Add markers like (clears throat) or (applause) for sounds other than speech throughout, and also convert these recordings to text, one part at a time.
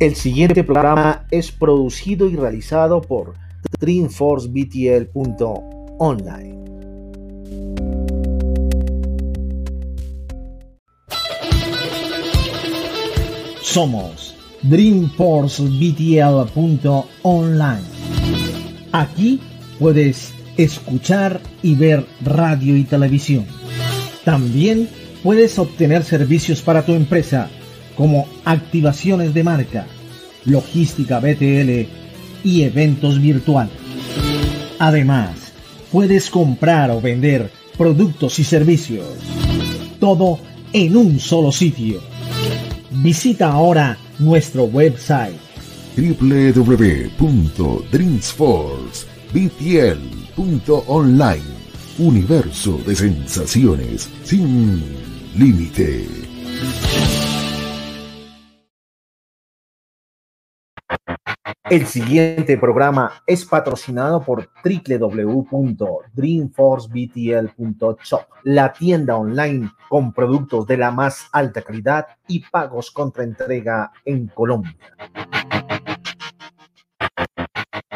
El siguiente programa es producido y realizado por DreamforceBTL.online. Somos DreamforceBTL.online. Aquí puedes escuchar y ver radio y televisión. También puedes obtener servicios para tu empresa como activaciones de marca, logística BTL y eventos virtuales. Además, puedes comprar o vender productos y servicios. Todo en un solo sitio. Visita ahora nuestro website www.dreamsforcebtl.online Universo de sensaciones sin límite. El siguiente programa es patrocinado por www.dreamforcebtl.shop, la tienda online con productos de la más alta calidad y pagos contra entrega en Colombia.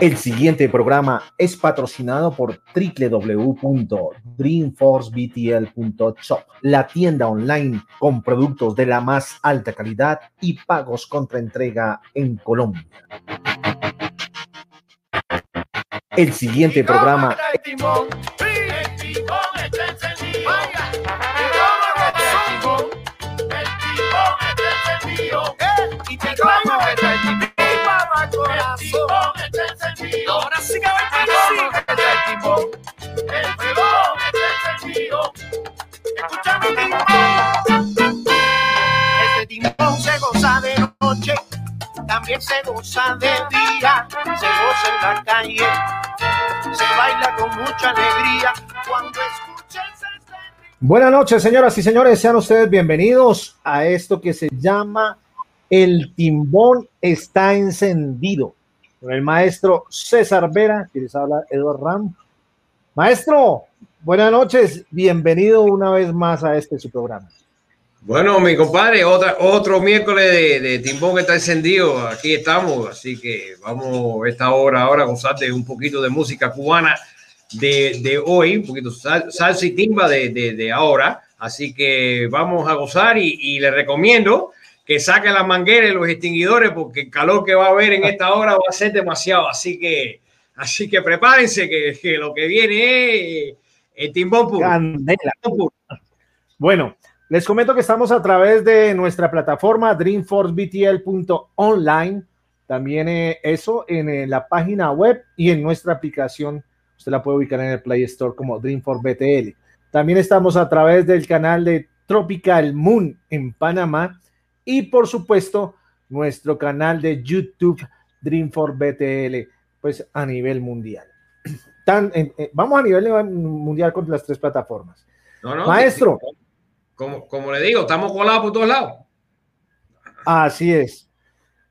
El siguiente programa es patrocinado por www.dreamforcebtl.shop, la tienda online con productos de la más alta calidad y pagos contra entrega en Colombia. El siguiente programa. Ahora sí que va a. Escúchame, también se goza de día. Se goza en la calle, se baila con mucha alegría. Cuando escuches este Buenas noches, señoras y señores. Sean ustedes bienvenidos a esto que se llama El Timbón está encendido con el maestro César Vera, que les habla Eduardo Ram. Maestro, buenas noches, bienvenido una vez más a este su programa. Bueno, mi compadre, otra, otro miércoles de, de Timbón que está encendido, aquí estamos, así que vamos esta hora ahora a gozarte un poquito de música cubana de, de hoy, un poquito sal, salsa y timba de, de, de, ahora, así que vamos a gozar y, y le recomiendo que saquen las mangueras y los extinguidores porque el calor que va a haber en esta hora va a ser demasiado. Así que, así que prepárense que, que lo que viene es el timbón puro. Candela. Bueno, les comento que estamos a través de nuestra plataforma dreamforcebtl.online. También eh, eso en eh, la página web y en nuestra aplicación. Usted la puede ubicar en el Play Store como DreamforceBTL. También estamos a través del canal de Tropical Moon en Panamá y por supuesto nuestro canal de YouTube Dream for BTL, pues a nivel mundial. (clears throat) Tan, eh, vamos a nivel mundial con las tres plataformas. No, no, Maestro. Como, como le digo, estamos colados por todos lados. Así es.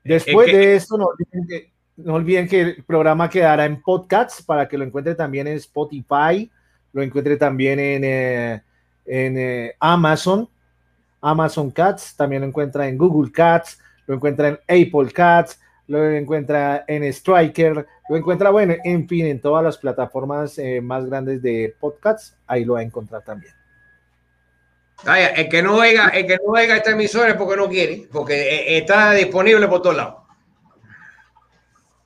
Después es que, de esto, no olviden, que, no olviden que el programa quedará en podcasts para que lo encuentre también en Spotify, lo encuentre también en, eh, en eh, Amazon Amazon Cats, también lo encuentra en Google Cats, lo encuentra en Apple Cats, lo encuentra en Striker, lo encuentra, bueno, en fin, en todas las plataformas eh, más grandes de podcasts, ahí lo va a encontrar también. Vaya, el que no oiga, el que no oiga esta emisora es porque no quiere, porque eh, está disponible por todos lados.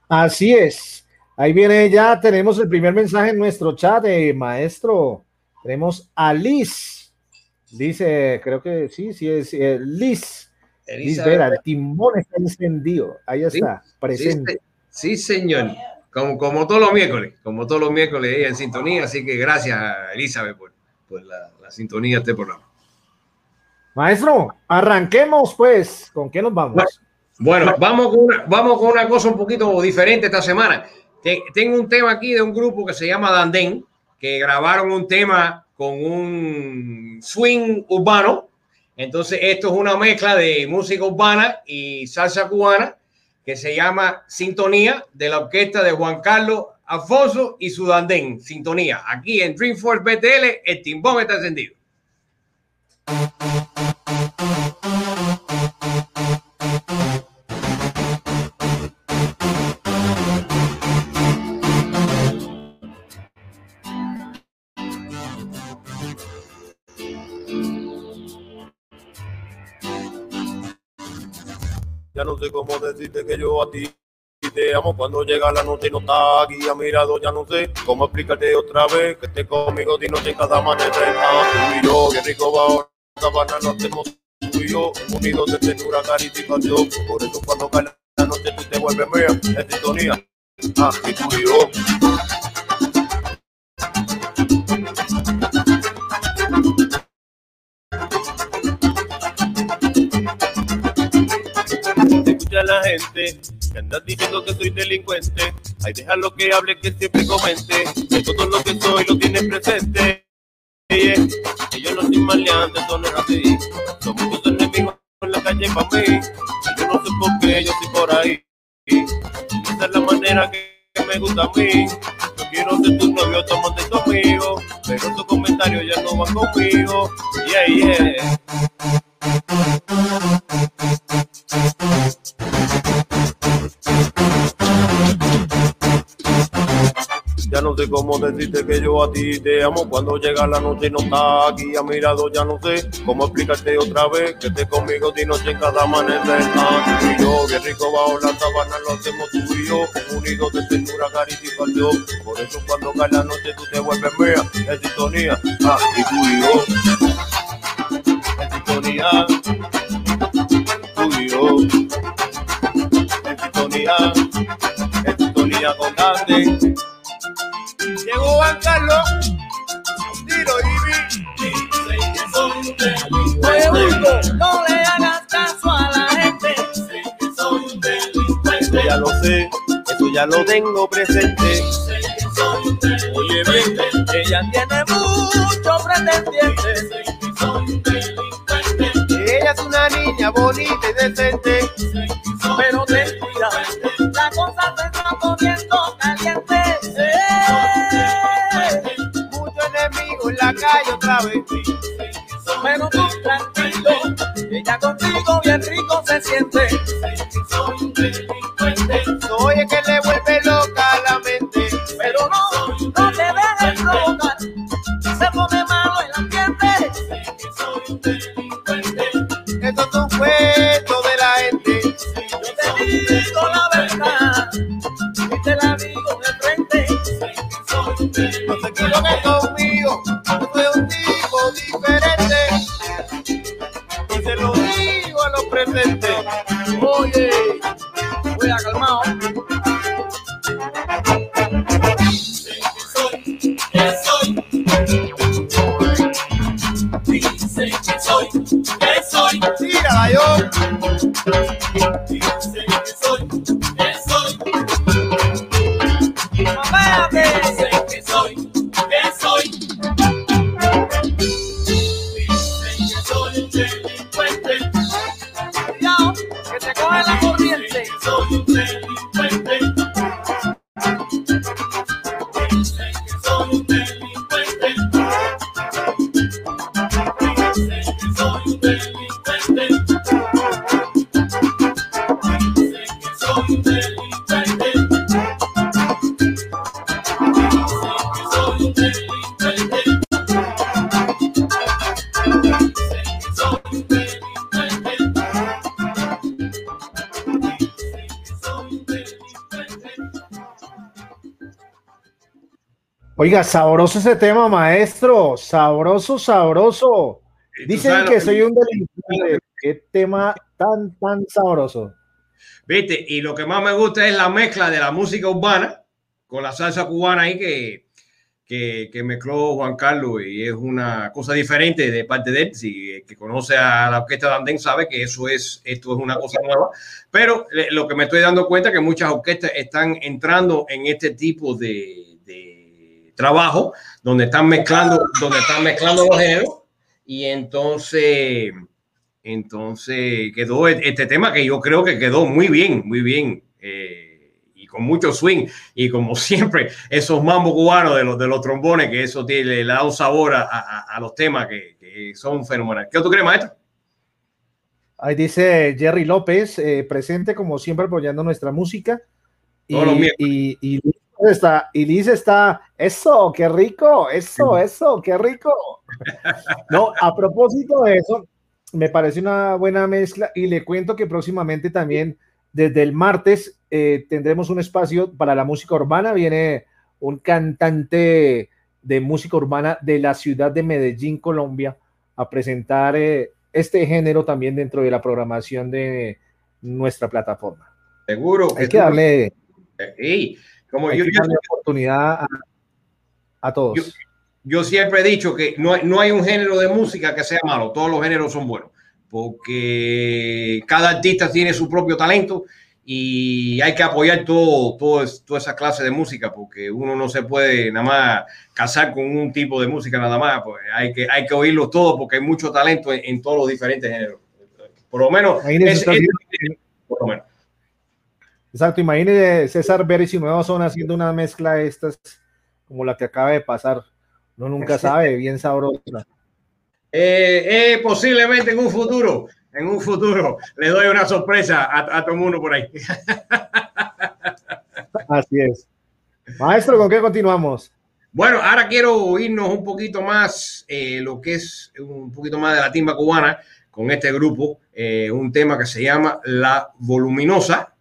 Así es. Ahí viene ya, tenemos el primer mensaje en nuestro chat de maestro. Tenemos a Liz. Dice, creo que sí, sí es eh, Liz. Liz Vera, el timón está encendido. Ahí está, sí, presente. Sí, sí, señor. Como, como todos los miércoles, como todos los miércoles ella en sintonía. Así que gracias, Elizabeth, por, por la, la sintonía de este programa. Maestro, arranquemos pues. ¿Con qué nos vamos? Bueno, vamos con una, vamos con una cosa un poquito diferente esta semana. Tengo un tema aquí de un grupo que se llama Dandén, que grabaron un tema con un swing urbano. Entonces, esto es una mezcla de música urbana y salsa cubana que se llama Sintonía de la orquesta de Juan Carlos Alfonso y su Dandén. Sintonía. Aquí en Dreamforce BTL, el timbón está encendido. No sé cómo decirte que yo a ti te amo cuando llega la noche y no está aquí a mi lado, ya no sé cómo explicarte otra vez que esté conmigo de noche en cada amanecer. Ah, tú y yo, qué rico va ahora, sabana, no hacemos tú y yo, unidos de ternura, pasión. Por eso cuando cae la noche tú te vuelves mía, en sintonía. Ah, y tú y yo. A la gente que andas diciendo que soy delincuente. Ay, déjalo que hable, que siempre comente. Que todo lo que soy lo tienes presente. Yeah. Yo no soy maleante, eso no es así. Son muchos enemigos en la calle para mí. Y yo no sé por qué yo estoy por ahí. Esa es la manera que me gusta a mí. Yo quiero ser tu novio, tómate tu amigo. Pero tus comentarios ya no van conmigo. Yeah, yeah. Ya no sé cómo decirte que yo a ti te amo cuando llega la noche y no está aquí a mi lado. Ya no sé cómo explicarte otra vez que estés conmigo de noche en cada amanecer. Ah, y yo, qué rico bajo la sabana lo hacemos tú y yo, unidos de ternura, pasión. Por eso cuando cae la noche tú te vuelves mía, en sintonía. Ah, y tú y yo, sintonía. Tú y yo, en sintonía, en sintonía constante. Llegó Juan Carlos, tiro y Oye, Bulto, no le hagas caso a la gente. Eso ya lo sé, eso ya lo tengo presente. Oye, bien, Ella tiene muchos pretendientes. Niña bonita y decente. Pero ten cuidado, la cosa se está poniendo caliente. Eh, Mucho enemigo en la calle otra vez. Pero tú tranquilo, ella contigo bien rico se siente. Oye, que le vuelve Oiga, sabroso ese tema, maestro. Sabroso, sabroso. Dicen que soy un delincuente. Qué tema tan, tan sabroso. ¿Viste? Y lo que más me gusta es la mezcla de la música urbana con la salsa cubana ahí que, que, que mezcló Juan Carlos y es una cosa diferente de parte de él. Si el que conoce a la orquesta de Andén sabe que eso es, esto es una cosa nueva. Pero le- lo que me estoy dando cuenta es que muchas orquestas están entrando en este tipo de, de trabajo donde están mezclando, donde están mezclando los géneros y entonces entonces quedó e- este tema que yo creo que quedó muy bien, muy bien. eh, y con mucho swing. Y como (laughs) siempre, esos mambos cubanos de los, de los trombones, que eso tiene, le da un sabor a, a- a los temas que, que son fenomenales. ¿Qué tú crees, maestro? Ahí dice Jerry López, eh, presente como siempre apoyando nuestra música. Y, está, y Liz está, eso, qué rico, eso, eso, qué rico. No, a propósito de eso, me parece una buena mezcla y le cuento que próximamente también desde el martes eh, tendremos un espacio para la música urbana. Viene un cantante de música urbana de la ciudad de Medellín, Colombia, a presentar eh, este género también dentro de la programación de nuestra plataforma. Seguro. Hay que darle, Sí, como hay yo, que yo- darle oportunidad a, a todos. Yo- yo siempre he dicho que no hay, no hay un género de música que sea malo, todos los géneros son buenos, porque cada artista tiene su propio talento y hay que apoyar todo, todo toda esa clase de música, porque uno no se puede nada más casar con un tipo de música nada más, pues hay que, hay que oírlos todos porque hay mucho talento en, en todos los diferentes géneros. Por lo menos, es- es- por lo menos. Exacto, imagínese César Beres y Nueva Zona haciendo una mezcla de estas como la que acaba de pasar. Uno nunca sabe, bien sabrosa. Eh, eh, posiblemente en un futuro, en un futuro, le doy una sorpresa a, a todo mundo por ahí. (laughs) Así es. Maestro, ¿con qué continuamos? Bueno, ahora quiero irnos un poquito más, eh, lo que es un poquito más de la timba cubana con este grupo, eh, un tema que se llama La Voluminosa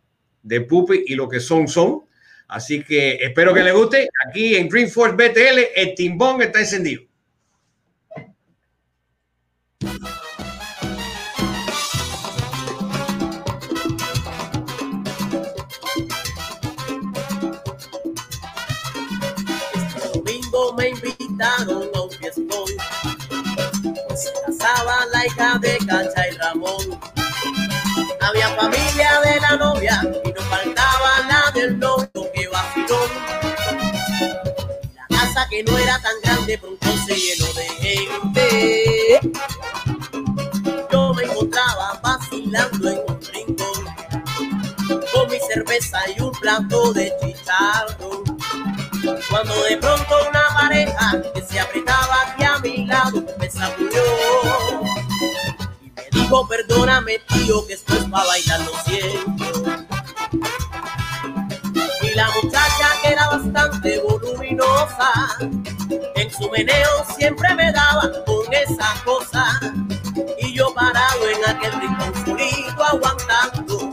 de Pupi y lo que son son. Así que espero que les guste. Aquí en Dreamforce BTL, el timbón está encendido. Este domingo me invitaron a un fiestón. La hija de Cacha y Ramón. Que no era tan grande pronto se llenó de gente. Yo me encontraba vacilando en un rincón con mi cerveza y un plato de chicharrón. Cuando de pronto una pareja que se apretaba aquí a mi lado me sacudió y me dijo perdóname tío que esto es para bailar lo siento. Y la muchacha que era bastante en su meneo siempre me daba con esa cosa y yo parado en aquel rincón solito aguantando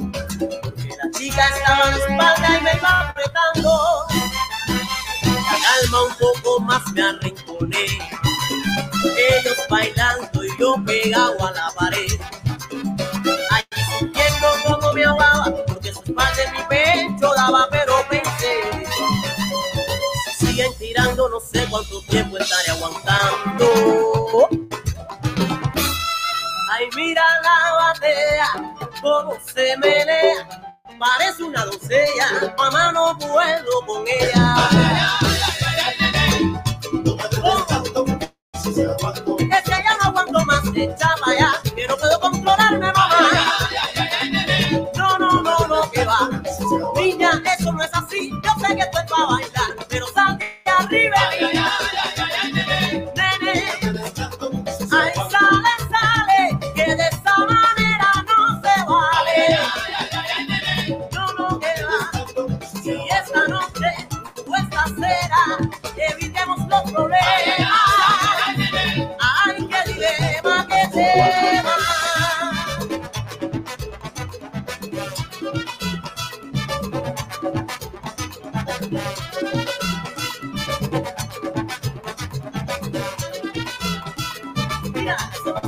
porque la chica estaba la espalda y me iba apretando la calma un poco más me arrinconé. Ellos bailando y yo pegado a la pared. Ahí sintiendo como me ahogaba, porque su espalda en mi pecho daba, cuánto tiempo estaré aguantando. Ay, mira la batea, cómo se menea. Parece una doncella, mamá no puedo con ella. Es que ya no aguanto más, echa para allá, que no puedo controlarme, mamá. No, no, no, no, que va. Niña, eso no es así, yo sé que esto es para bailar, de Vegas.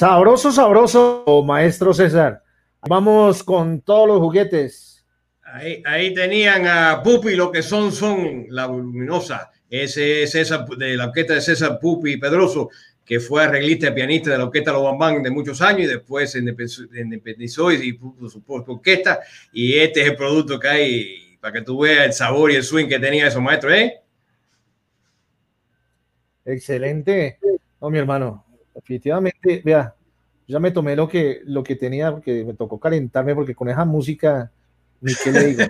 Sabroso, sabroso, maestro César. Vamos con todos los juguetes. Ahí, ahí tenían a Pupi, lo que son, son la voluminosa. Ese es César, de la orquesta de César Pupi Pedroso, que fue arreglista y pianista de la orquesta Los Bambán de muchos años y después se independizó y puso su orquesta. Y este es el producto que hay para que tú veas el sabor y el swing que tenía esos maestros, ¿eh? Excelente. No, mi hermano, definitivamente, vea, ya me tomé lo que, lo que tenía, porque me tocó calentarme, porque con esa música, ni qué le digo.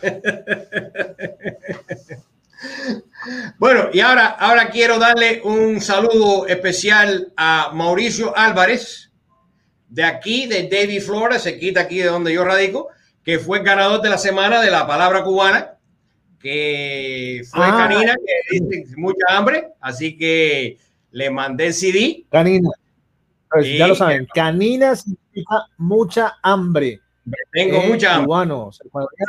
(laughs) bueno, y ahora, ahora quiero darle un saludo especial a Mauricio Álvarez, de aquí, de David Flores, se quita aquí de donde yo radico, que fue el ganador de la semana de la palabra cubana, que fue ah, Canina, que dice mucha hambre, así que le mandé el CD. Canina. Pues ya lo saben, canina significa mucha hambre. Tengo mucha hambre.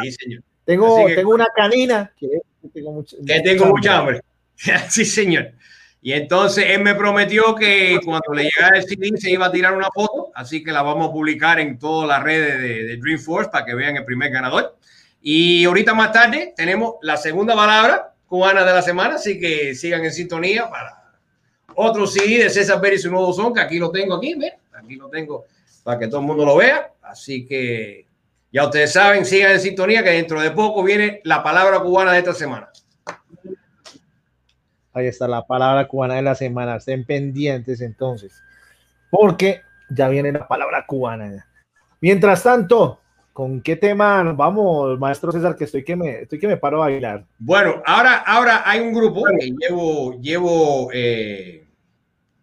Sí, señor. Tengo, tengo una canina que, tengo mucha, que tengo mucha hambre. (laughs) sí, señor. Y entonces él me prometió que cuando le llegara el CD se iba a tirar una foto, así que la vamos a publicar en todas las redes de, de Dreamforce para que vean el primer ganador. Y ahorita más tarde tenemos la segunda palabra cubana de la semana, así que sigan en sintonía para otro CD de César Pérez y su nuevo son, que aquí lo tengo aquí, ¿ven? Aquí lo tengo para que todo el mundo lo vea. Así que ya ustedes saben, sigan en sintonía que dentro de poco viene la palabra cubana de esta semana. Ahí está la palabra cubana de la semana. Estén pendientes entonces, porque ya viene la palabra cubana. Mientras tanto, ¿Con qué tema vamos, maestro César? Que estoy que me, estoy que me paro a bailar. Bueno, ahora, ahora hay un grupo que llevo, llevo eh,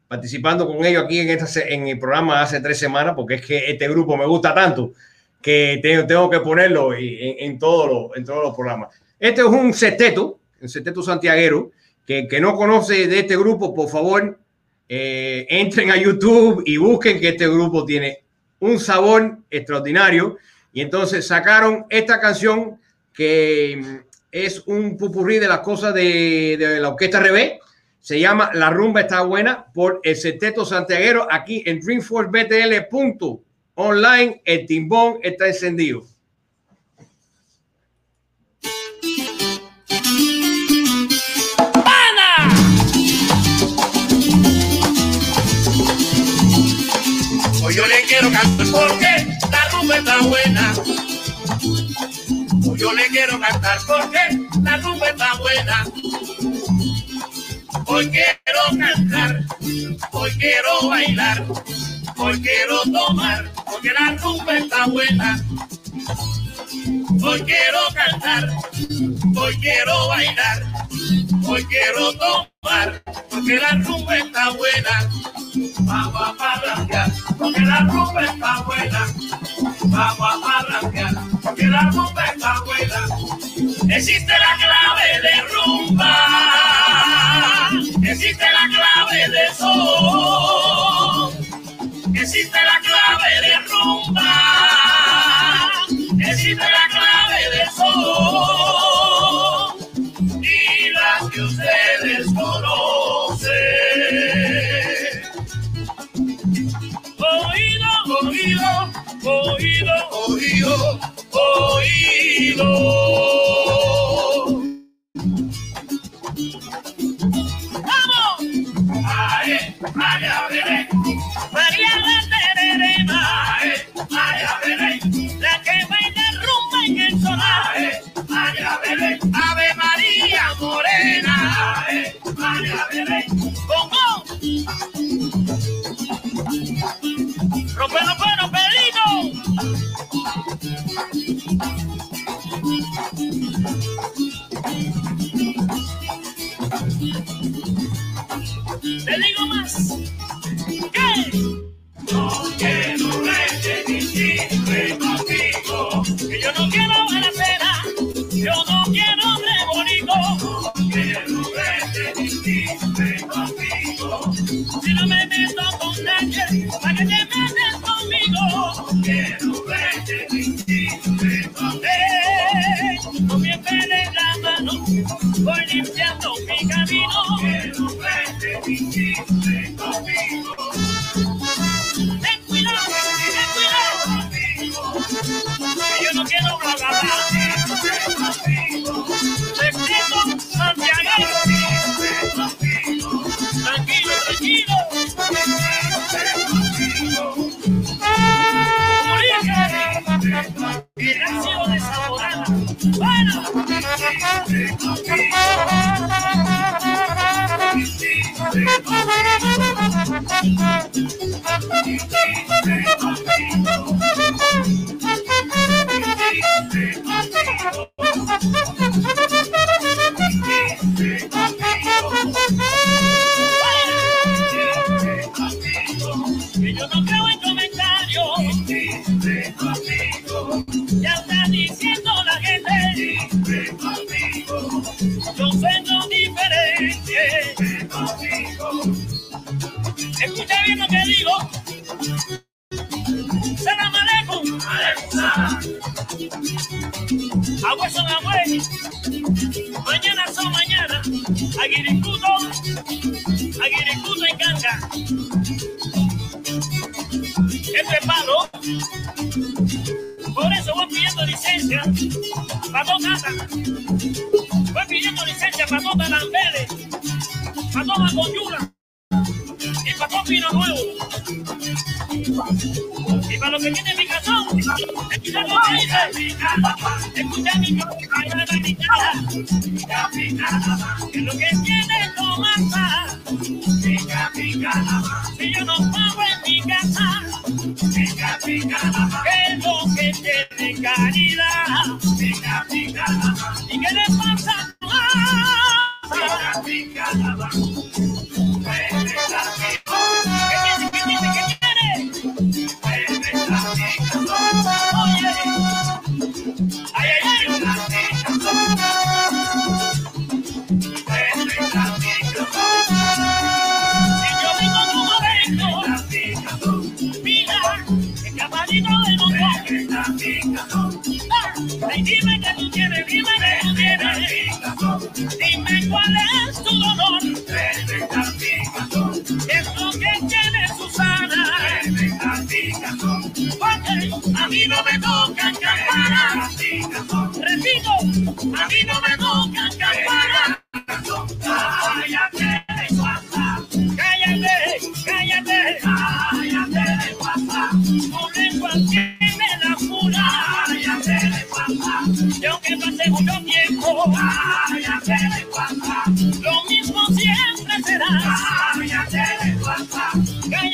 participando con ellos aquí en, esta, en el programa hace tres semanas, porque es que este grupo me gusta tanto que tengo, que ponerlo en, en, todos los, en todos los programas. Este es un sexteto, un sexteto santiaguero, que, que no conoce de este grupo, por favor, eh, entren a YouTube y busquen que este grupo tiene un sabor extraordinario y entonces sacaron esta canción que mm, es un pupurrí de las cosas de, de la orquesta Revés. Se llama La rumba está buena por el Sexteto Santiaguero aquí en Dreamforcebtl.online. El timbón está encendido. Hoy yo le quiero cantar porque rumba está buena. Yo le quiero cantar porque la rumba está buena. Hoy quiero cantar, hoy quiero bailar, hoy quiero tomar, porque la rumba está buena. Hoy quiero cantar, hoy quiero bailar, hoy quiero tomar, porque la rumba está buena. Vamos a parrandear, porque la rumba está buena. Vamos a parrandear, porque la rumba está buena. Existe la clave existe la clave de sol,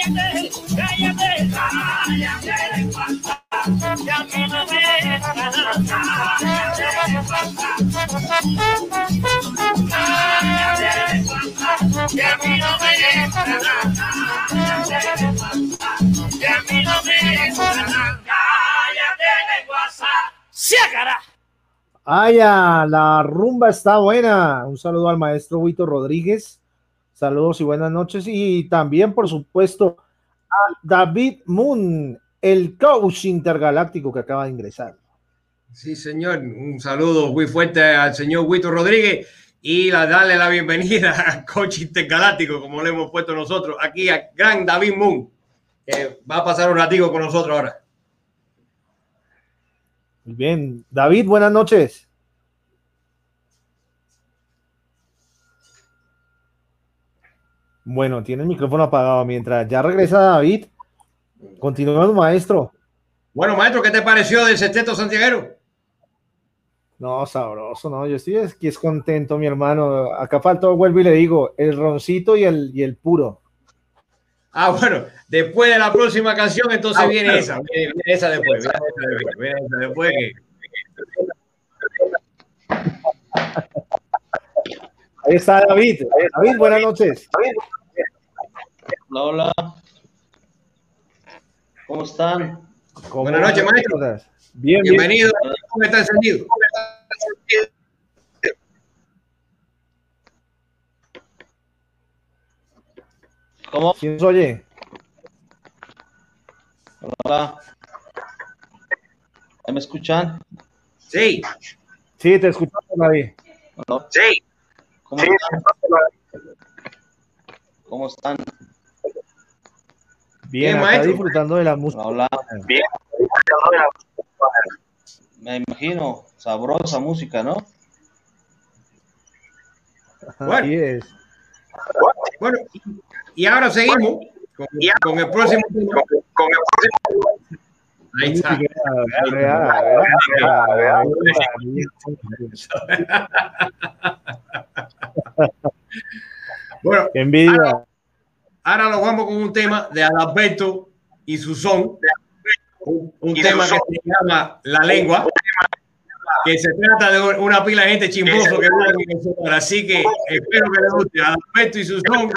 Cállate, cállate. Cállate no me la rumba está buena. Un saludo al maestro Huito Rodríguez. Saludos y buenas noches. Y también, por supuesto, a David Moon, el coach intergaláctico que acaba de ingresar. Sí, señor. Un saludo muy fuerte al señor Huito Rodríguez y la, darle la bienvenida (laughs) al coach intergaláctico, como le hemos puesto nosotros, aquí a gran David Moon, que va a pasar un ratito con nosotros ahora. Muy bien. David, buenas noches. Bueno, tiene el micrófono apagado. Mientras ya regresa David, continuamos, maestro. Bueno, maestro, ¿qué te pareció del sexteto santiaguero? No, sabroso, no. Yo estoy aquí es contento, mi hermano. Acá faltó, vuelvo y le digo, el roncito y el, y el puro. Ah, bueno, después de la próxima canción, entonces viene esa. Viene, viene esa después. Viene esa después. Viene esa después Ahí está David. David, buenas noches. Hola, hola. ¿Cómo están? ¿Cómo Buenas noches, maestro. Bien, bien. Bienvenido. ¿Cómo está encendido? ¿Cómo? ¿Quién nos oye? Hola. ¿Ya me escuchan? Sí. Sí, te escuchamos, David. Sí. ¿Cómo están? ¿Cómo están? Bien, Bien, acá disfrutando de la música. Hola. Me imagino, sabrosa música, ¿no? Bueno. Es. Bueno, y ahora seguimos con, con el próximo. Ahí está bueno, envidia. Ahora, ahora, nos vamos con un tema de Adalberto y su son. Un, tema que se llama La Lengua. Que se trata de una pila de gente chimboso que vive en Así que espero que le guste. Adalberto y su son.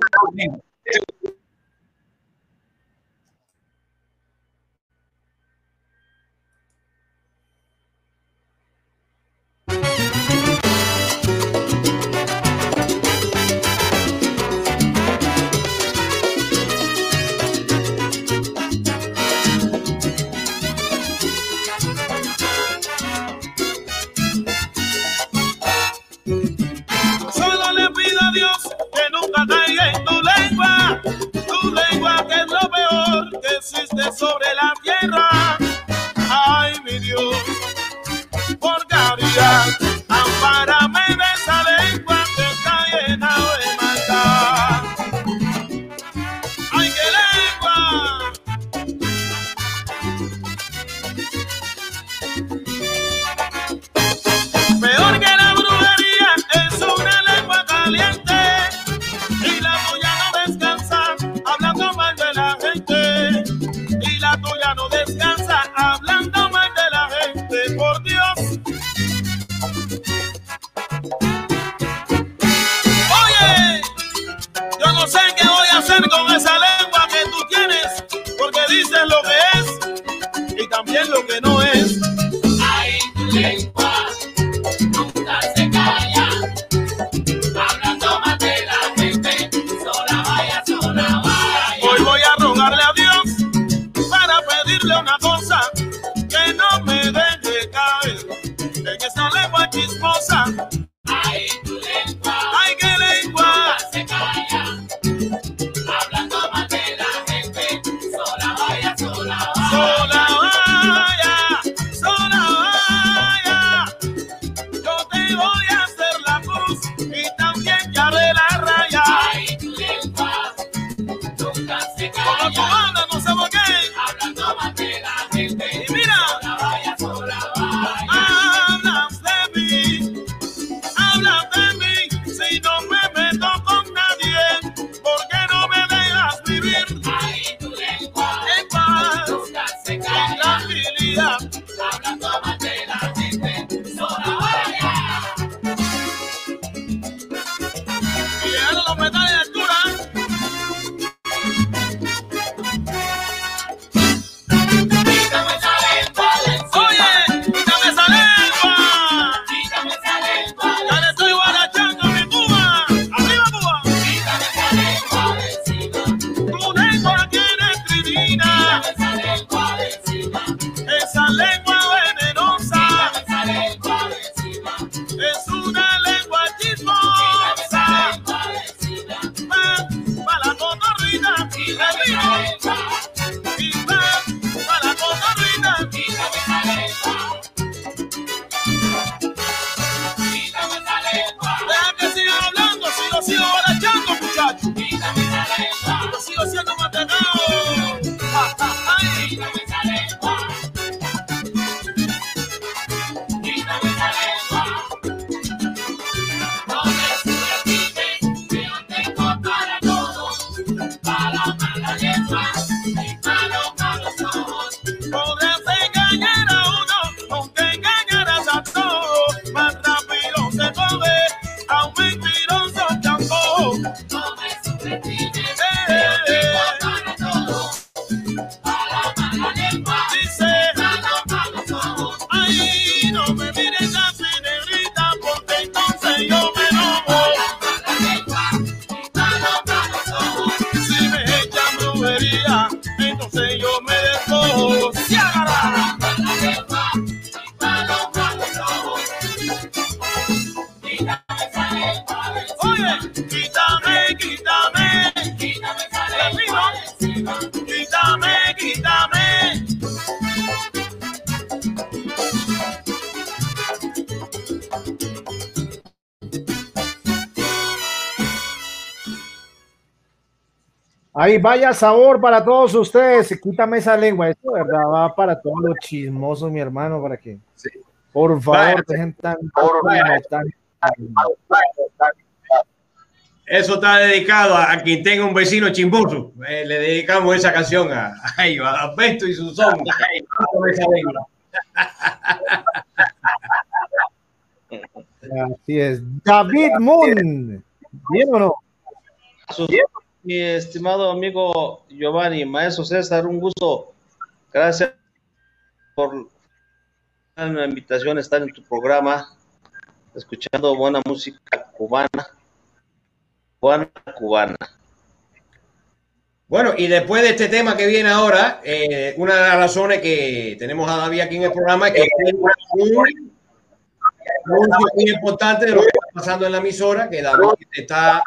tu lengua que es lo peor que existe sobre la tierra. Ay, mi Dios, por caridad, ampara. Ahí vaya sabor para todos ustedes. Quítame esa lengua, esto verdad va para todos los chismosos, mi hermano, para que sí. por favor dejen tan, Eso está dedicado a, quien tenga un vecino chimboso. Eh, le dedicamos esa canción a, a, a Beto y su son. Así es. David Moon. ¿Bien o no? ¿Bien? Mi estimado amigo Giovanni, maestro César, un gusto. Gracias por la invitación a estar en tu programa, escuchando buena música cubana, cubana, cubana. Bueno, y después de este tema que viene ahora, eh, una de las razones que tenemos a David aquí en el programa es que un muy importante lo que está pasando en la emisora, que David está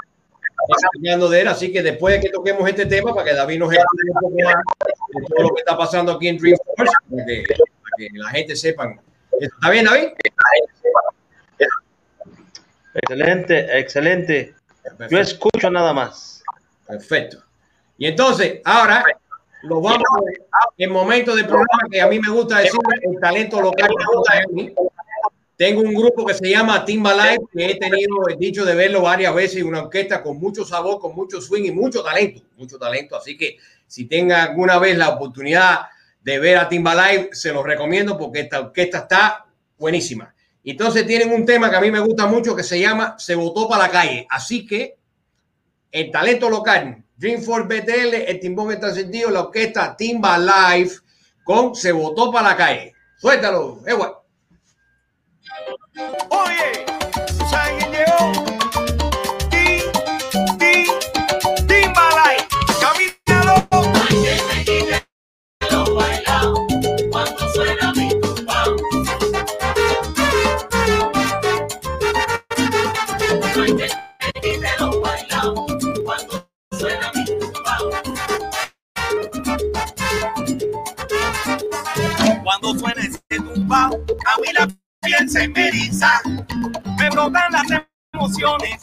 enseñando de él, así que después de que toquemos este tema, para que David nos explique un poco más de todo lo que está pasando aquí en Dreamforce, para que, para que la gente sepan. ¿Está bien, David? Excelente, excelente. Yo Perfecto. escucho nada más. Perfecto. Y entonces, ahora lo vamos en momento del programa que a mí me gusta decir el talento local. que gusta de mí. Tengo un grupo que se llama Timba Live, que he tenido el dicho de verlo varias veces, una orquesta con mucho sabor, con mucho swing y mucho talento, mucho talento. Así que si tenga alguna vez la oportunidad de ver a Timba Live, se los recomiendo porque esta orquesta está buenísima. Entonces tienen un tema que a mí me gusta mucho que se llama Se votó para la calle. Así que el talento local, Dreamforce BTL, el timbón está sentido, la orquesta Timba Live con Se votó para la calle. Suéltalo, Ewa. Oye, piel se me eriza. Me brotan las emociones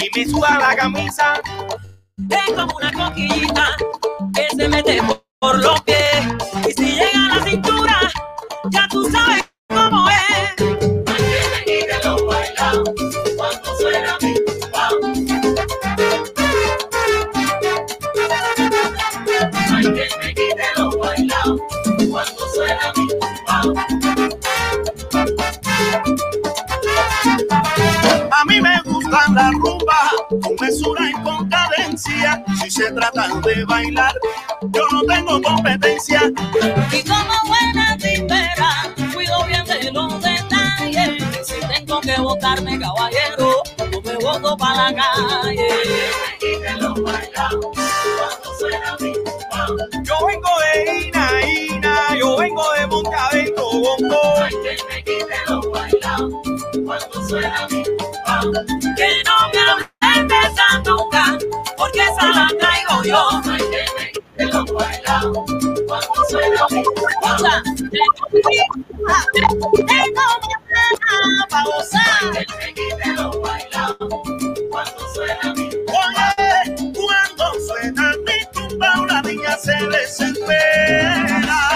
y me suda la camisa. Es como una coquillita que se mete por, los pies. Y si llega a la cintura, ya tú sabes cómo es. Me quite lo bailao. Cuando suena mi tumbao. No hay que me quite lo bailao. Cuando suena mi tumbao. Las rumbas con mesura y con cadencia. Si se trata de bailar, yo no tengo competencia. Y como buena timbera, cuido bien de los detalles. Si tengo que botarme, caballero, yo me boto para la calle. Me quite lo bailao. Cuando suena mi tumbao. Yo vengo de Ina, Ina, yo vengo de Montavento, Bongo. Hay que me quite lo bailao. Cuando suena mi tumbao. Que no me hables de esa nunca, porque esa la traigo yo. No hay que me quite lo bailao. Cuando suena mi tumbao. Escucha, tengo mañana para gozar. Que me quite lo bailao. Cuando suena mi Oye, cuando suena mi tumba, una niña se desespera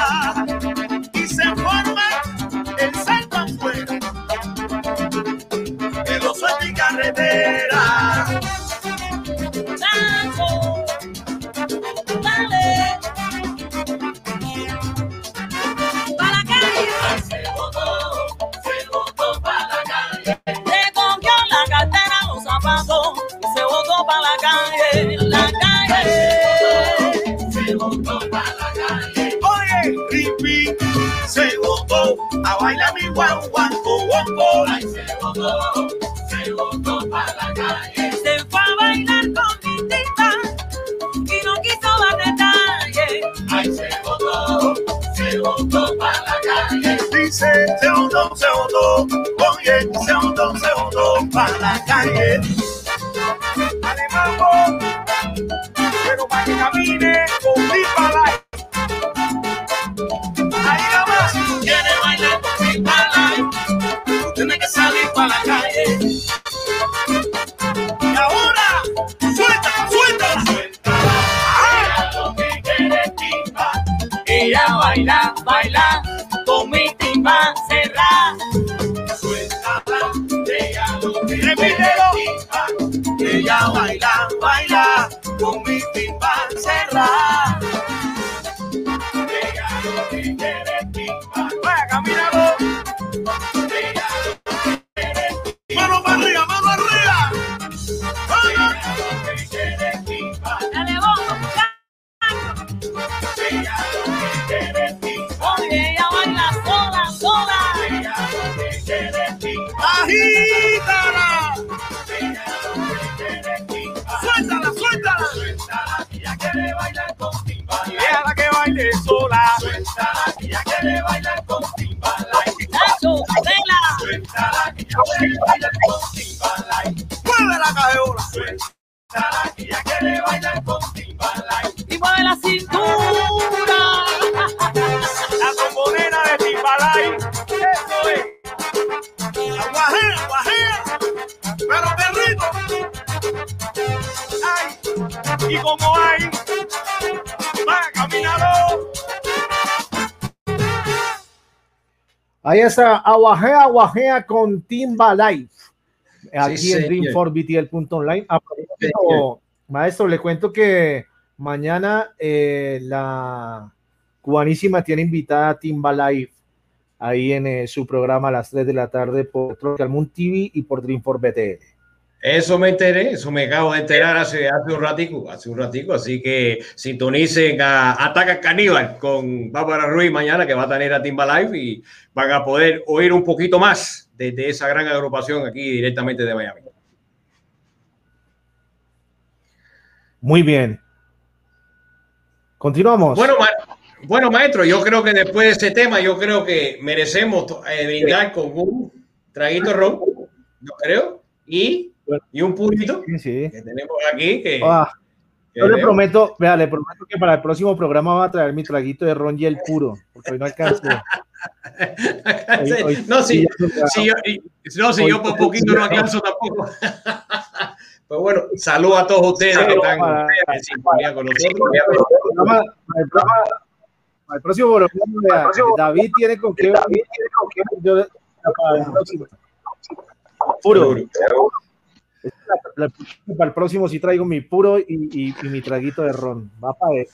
a bailar mi guau guau Ay, se botó, se botó para la calle. Se fue a bailar con mi tita y no quiso dar detalles. Ay, se botó, se botó para la calle. Dice, se botó, se botó, oye, se botó, se botó para la calle. Cerrada. Suéltala, ella la cajeola. Suéltala, que ella quiere bailar con timbal. Y mueve la cintura. La trombonera de Timbalay. Eso es. La guajea, guajea. Pero rico. Ay, y como hay. Va, caminador. Ahí está, Aguajea, Aguajea con Timba Live. Aquí Sí, en señor. dream4btl.online. A propósito, señor. Maestro, le cuento que mañana eh, la cubanísima tiene invitada a Timba Live ahí en eh, su programa a las 3 de la tarde por Tropical Moon TV y por Dream4BTL. Eso me enteré, eso me acabo de enterar hace, hace un ratico, hace un ratico, así que sintonicen a Ataca Caníbal con Bárbara Ruiz mañana que va a tener a Timba Live y van a poder oír un poquito más de, de esa gran agrupación aquí directamente de Miami. Muy bien. Continuamos. Bueno, ma- bueno, maestro, yo creo que después de ese tema, yo creo que merecemos eh, brindar con un traguito de ron, yo creo, y, y un purito Sí, sí. que tenemos aquí. Que, Ah, que yo le veo. prometo, vea, le prometo que para el próximo programa va a traer mi traguito de ron y el puro, porque hoy no alcanzo. (laughs) Hoy- hoy- no, si, si yo, no, si yo por poquito no alcanzo tampoco. (laughs) Pues bueno, saludo a todos ustedes que están para- en sintonía con nosotros. para el programa- el próximo programa, vea, David tiene con qué. yo- para el próximo. Puro. Para el próximo sí traigo mi puro y, y- y mi traguito de ron. Va para ver.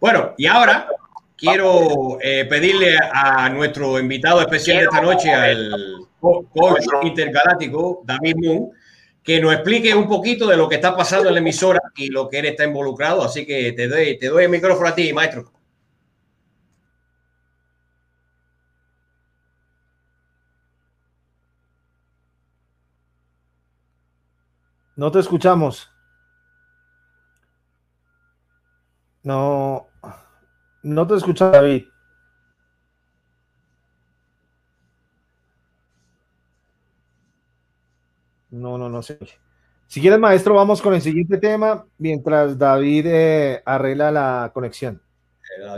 Bueno, y ahora quiero eh, pedirle a nuestro invitado especial de esta noche, al co- coach intergaláctico David Moon, que nos explique un poquito de lo que está pasando en la emisora y lo que él está involucrado. Así que te doy, te doy el micrófono a ti, maestro. No te escuchamos. No, no te escuchamos, David. No, no, no sé. Si quieres, maestro, vamos con el siguiente tema mientras David eh, arregla la conexión.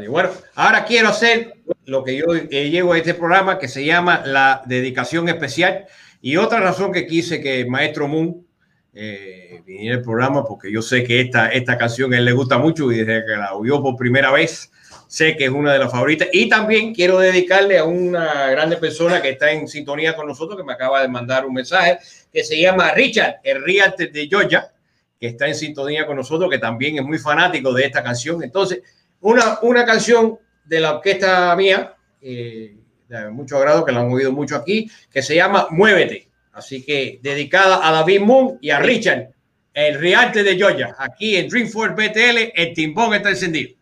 Eh, Bueno, ahora quiero hacer lo que yo eh, llevo a este programa que se llama la dedicación especial. Y otra razón que quise que el maestro Moon eh, viniera al programa, porque yo sé que esta, esta canción a él le gusta mucho y desde que la oyó por primera vez, sé que es una de las favoritas. Y también quiero dedicarle a una grande persona que está en sintonía con nosotros, que me acaba de mandar un mensaje, que se llama Richard, el Realtor de Georgia, que está en sintonía con nosotros, que también es muy fanático de esta canción. Entonces, una, una canción de la orquesta mía, eh, de mucho agrado, que la han oído mucho aquí, que se llama Muévete. Así que dedicada a David Moon y a Richard, el Riarte de Georgia, aquí en Dreamforce BTL, el timbón está encendido.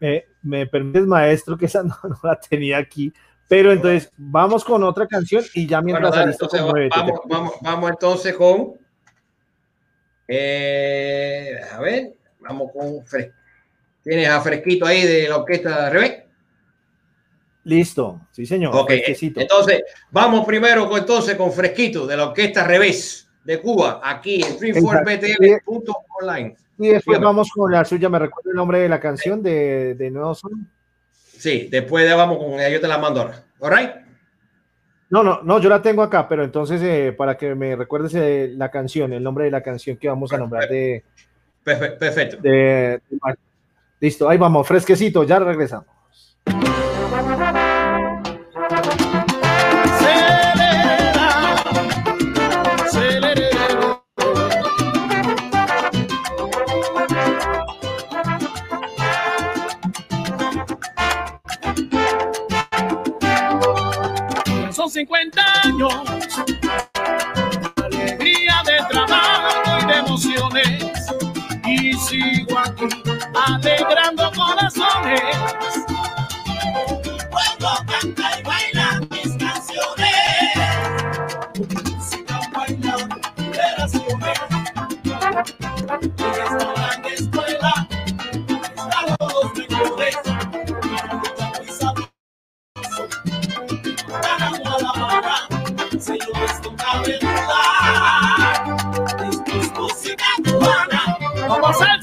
Me, me permites, maestro, que esa (laughs) no, no la tenía aquí. Pero entonces, vamos con otra canción y ya Bueno, mientras dale, entonces, Muévete. vamos, vamos, vamos entonces con. Eh, a ver, vamos con. Tienes a Fresquito ahí de la orquesta de Revés. Listo, sí, señor. Ok, fresquecito. entonces vamos primero con, entonces con Fresquito de la Orquesta Revés de Cuba, aquí en freeformbtl.online. Y después vamos con la suya. ¿Me recuerda el nombre de la canción de, de Nuevo Son? Sí, después de vamos con ella, yo te la mando ahora. All right? No, no, no, yo la tengo acá, pero entonces eh, para que me recuerdes eh, la canción, el nombre de la canción que vamos a nombrar de, Perfe- Perfecto. de- de- Listo, ahí vamos, fresquecito, ya regresamos. 50 años. Alegría de trabajo y de emociones. Y sigo aquí alegrando corazones Los Ángeles.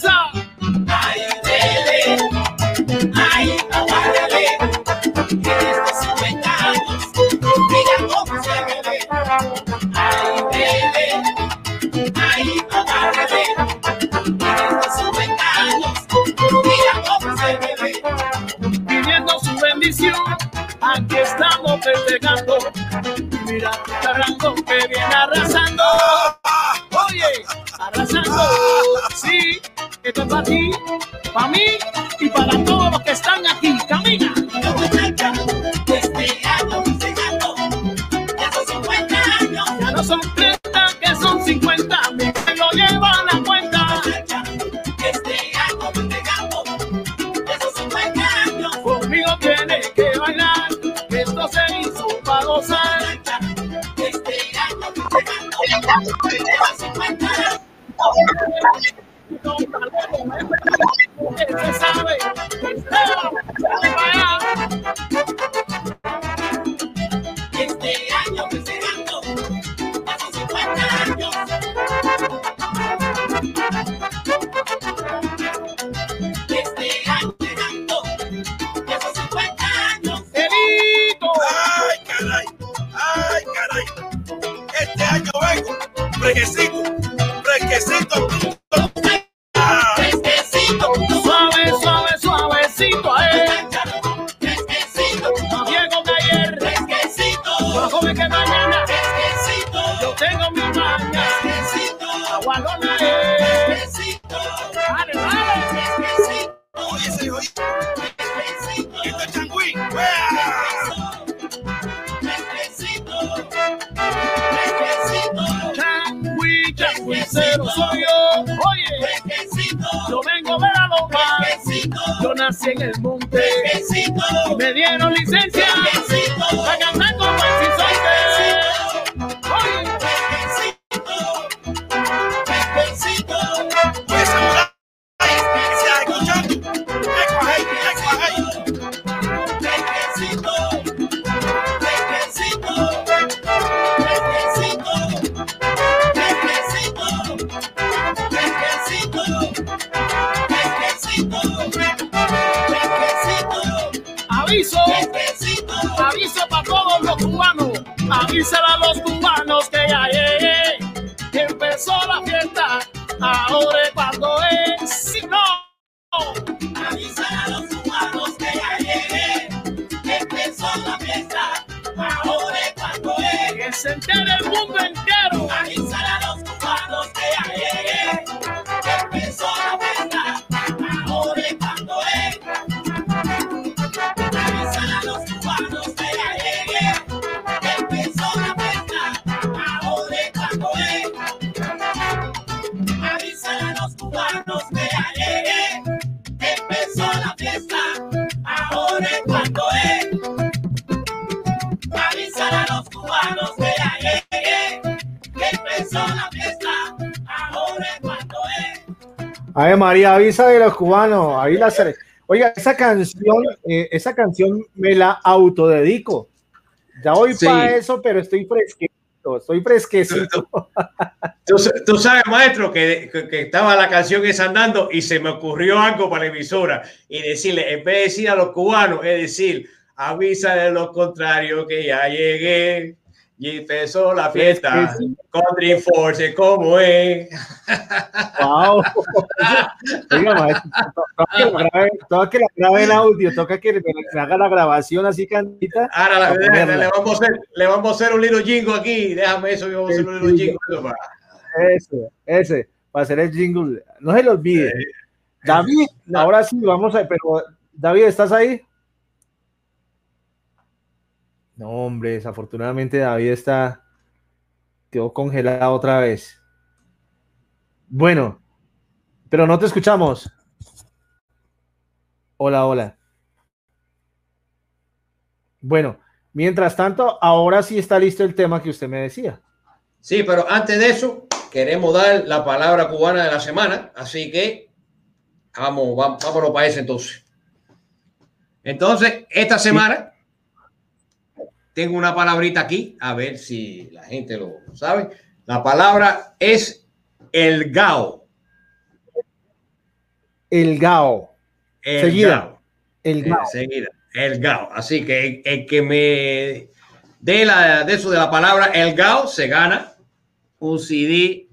María, avisa de los cubanos, ahí la seré. Oiga, esa canción, eh, esa canción me la autodedico. Ya voy sí. para eso, pero estoy fresquecito, estoy fresquecito. Tú, tú, tú sabes, maestro, que, que, que, estaba la canción esa andando y se me ocurrió algo para la emisora y decirle, en vez de decir a los cubanos, es decir, avisa de lo contrario que ya llegué. Y empezó la fiesta es que sí. es? ¡Wow! (laughs) Oiga, toca que lo grabe, toca audio, toca que se haga la grabación así, cantita. Ahora la, le, vamos a hacer, le vamos a hacer un little jingo aquí, déjame eso, yo vamos a hacer un little jingo. Ese, ese, para hacer el jingle, no se lo olvide. David, ah. ahora sí, vamos a, pero David, ¿estás ahí? No, hombre, desafortunadamente David está quedó congelado otra vez. Bueno, pero no te escuchamos. Hola, hola. Bueno, mientras tanto, ahora sí está listo el tema que usted me decía. Sí, pero antes de eso, queremos dar la palabra cubana de la semana, así que vamos, vamos vámonos para ese entonces. Entonces, esta semana tengo una palabrita aquí, a ver si la gente lo sabe. La palabra es el gao. El GAO. El Seguida. gao. El GAO. seguida, el gao. Así que el, el que me dé la, de eso de la palabra el gao se gana un CD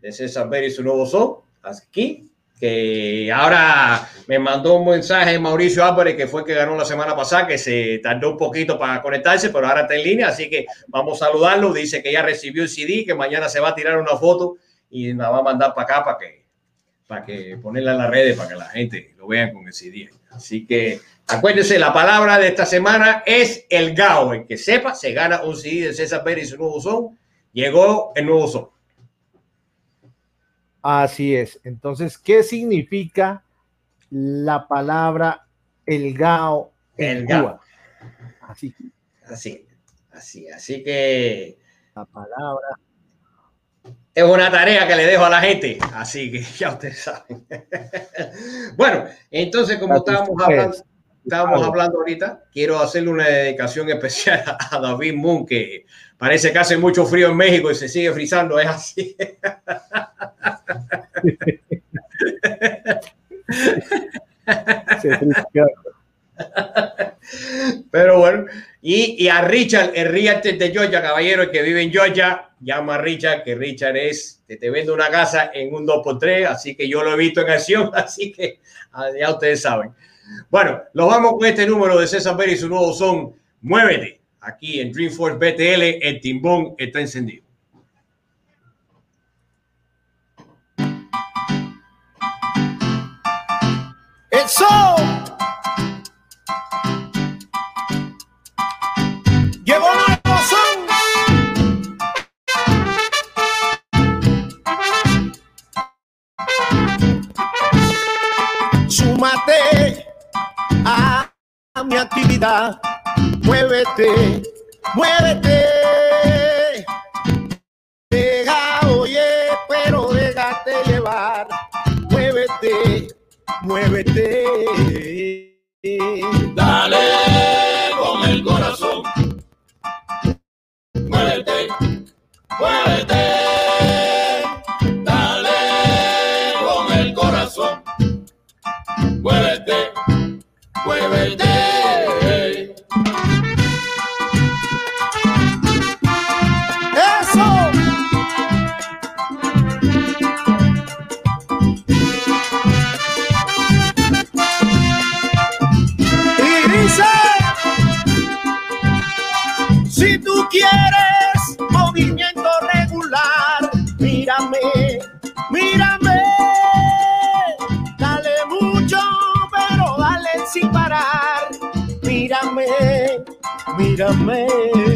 de César Pérez y su nuevo son aquí. Que ahora me mandó un mensaje Mauricio Álvarez, que fue que ganó la semana pasada, que se tardó un poquito para conectarse, pero ahora está en línea. Así que vamos a saludarlo. Dice que ya recibió el CD, que mañana se va a tirar una foto y la va a mandar para acá para que, para que ponerla en las redes para que la gente lo vean con el CD. Así que acuérdense, la palabra de esta semana es el GAO. El que sepa, se gana un CD de César Pérez y su nuevo son. Llegó el nuevo son. Así es. Entonces, ¿qué significa la palabra el GAO en El GAO. Así, Así, así, así que la palabra. es una tarea que le dejo a la gente. Así que ya ustedes saben. (laughs) bueno, entonces, como estábamos hablando, estábamos hablando ahorita, quiero hacerle una dedicación especial a David Moon, que parece que hace mucho frío en México y se sigue frizando. Es así. Pero bueno, y, y a Richard, el Realtor de Georgia, caballero, que vive en Georgia, llama a Richard, que Richard es, que te vende una casa en un 2x3, así que yo lo he visto en acción, (laughs) así que ah, ya ustedes saben. Bueno, nos vamos con este número de César Pérez y su nuevo son Muévete. Aquí en Dreamforce BTL, el timbón está encendido. Mi actividad. Muévete, muévete. Deja, oye, pero déjate llevar. Muévete, muévete. Dale con el corazón. Muévete, muévete. Dale con el corazón. Muévete, muévete. Mírame.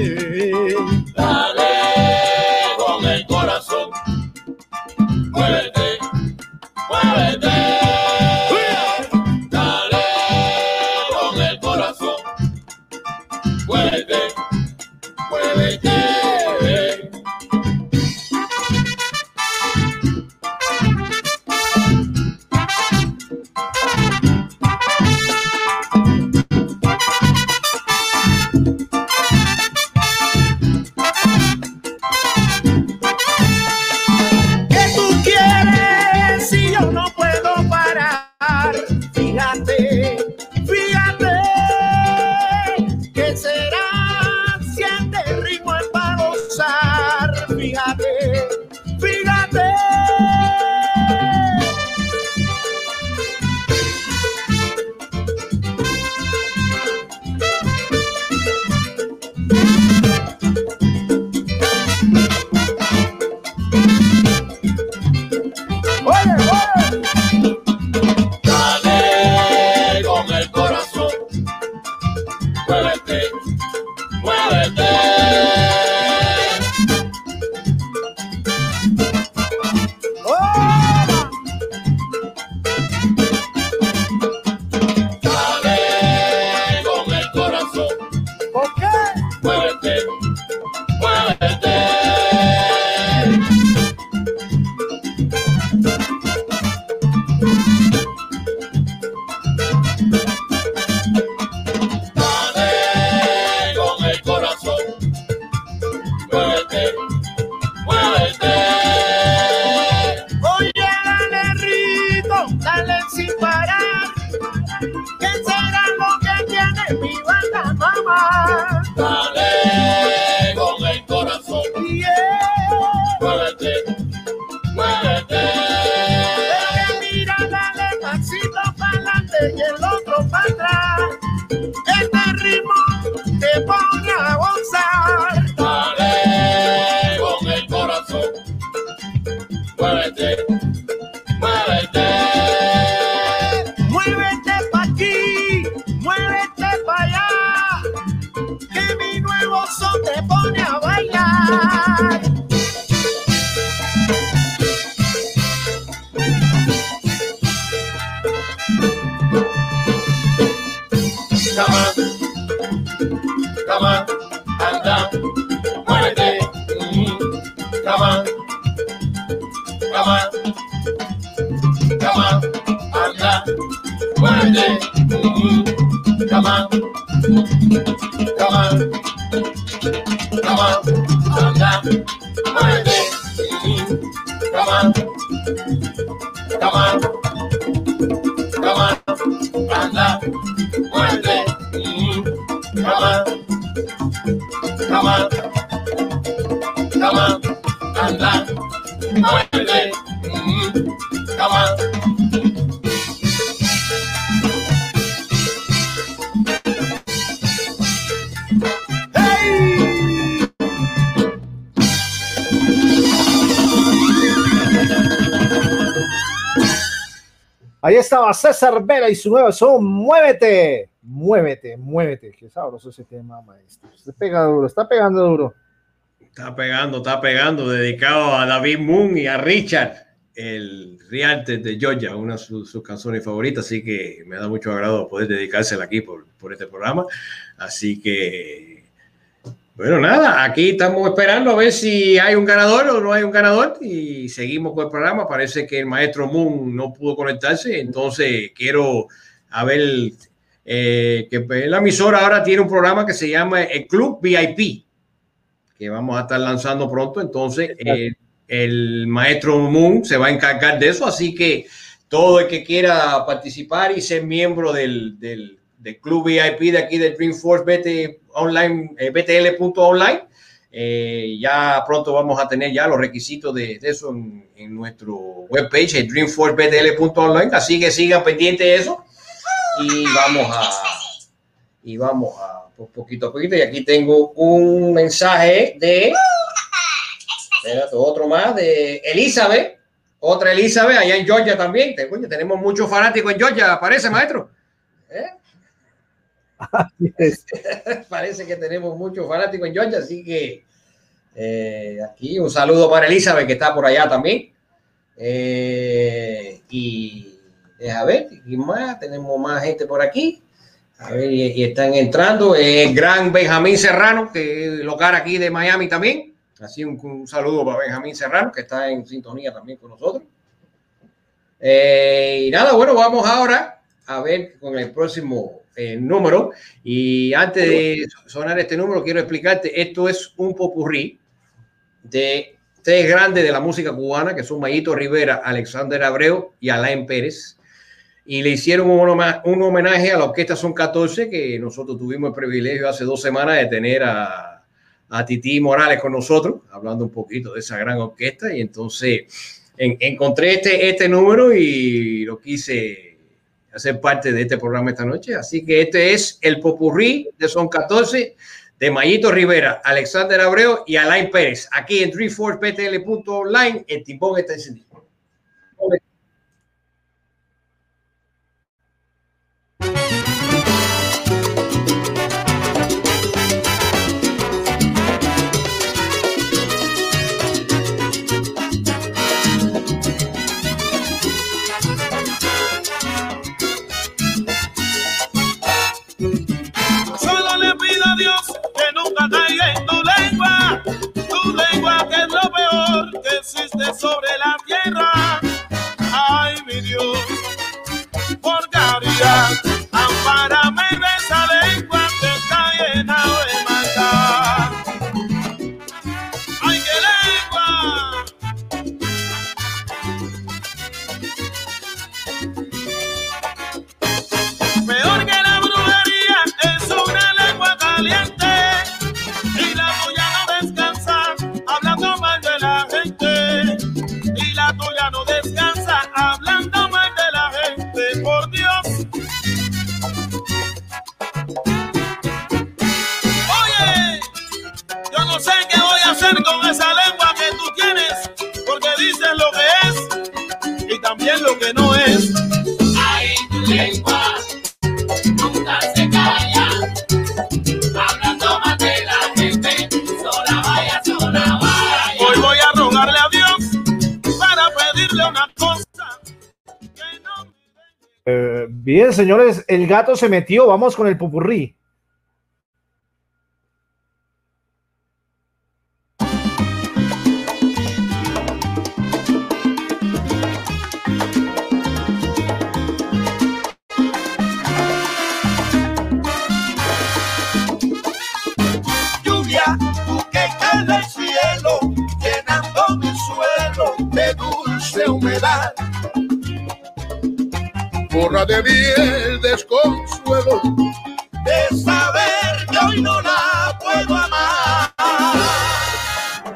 César Vela y su nuevo son Muévete, muévete, muévete. Qué sabroso ese tema, maestro. Se pega duro, está pegando duro. Está pegando, está pegando, dedicado a David Moon y a Richard, el Rialto de Georgia, una de sus, sus canciones favoritas, así que me da mucho agrado poder dedicársela aquí por, por este programa. Así que, bueno, nada, aquí estamos esperando a ver si hay un ganador o no hay un ganador y seguimos con el programa. Parece que el maestro Moon no pudo conectarse, entonces quiero a ver eh, que la emisora ahora tiene un programa que se llama el Club VIP que vamos a estar lanzando pronto. Entonces, eh, el maestro Moon se va a encargar de eso. Así que todo el que quiera participar y ser miembro del, del, del club VIP de aquí del Dreamforce BT online, eh, BTL.online, eh, ya pronto vamos a tener ya los requisitos de, de eso en, en nuestro webpage, el dreamforcebtl.online. Así que sigan pendientes de eso y vamos a y vamos a pues, poquito a poquito. Y aquí tengo un mensaje de otro más de Elizabeth, otra Elizabeth allá en Georgia también. Tenemos muchos fanáticos en Georgia, parece, maestro. ¿Eh? (laughs) Parece que tenemos muchos fanáticos en Georgia, así que eh, aquí un saludo para Elizabeth que está por allá también. Eh, y deja ver, y más, tenemos más gente por aquí. A ver, y, y están entrando. El gran Benjamín Serrano, que es local aquí de Miami también. Así un, un saludo para Benjamín Serrano, que está en sintonía también con nosotros. Eh, y nada, bueno, vamos ahora a ver con el próximo eh, número. Y antes de sonar este número, quiero explicarte, esto es un popurrí de tres grandes de la música cubana, que son Mayito Rivera, Alexander Abreu y Alain Pérez. Y le hicieron un, homenaje a la Orquesta Son 14, que nosotros tuvimos el privilegio hace dos semanas de tener a, a Titi Morales con nosotros, hablando un poquito de esa gran orquesta. Y entonces en- encontré este, este número y lo quise hacer parte de este programa esta noche. Así que este es el popurrí de Son 14 de Mayito Rivera, Alexander Abreu y Alain Pérez. Aquí en 34ptl.online, el timbón está encendido. Existe sobre la tierra. Ay, mi Dios, por caridad, Bien, señores, el gato se metió. Vamos con el pupurrí. Lluvia, bouquetas del cielo, llenando mi suelo de dulce humedad. Borra de Dios, desconfuelo. Es saber que hoy no la puedo amar.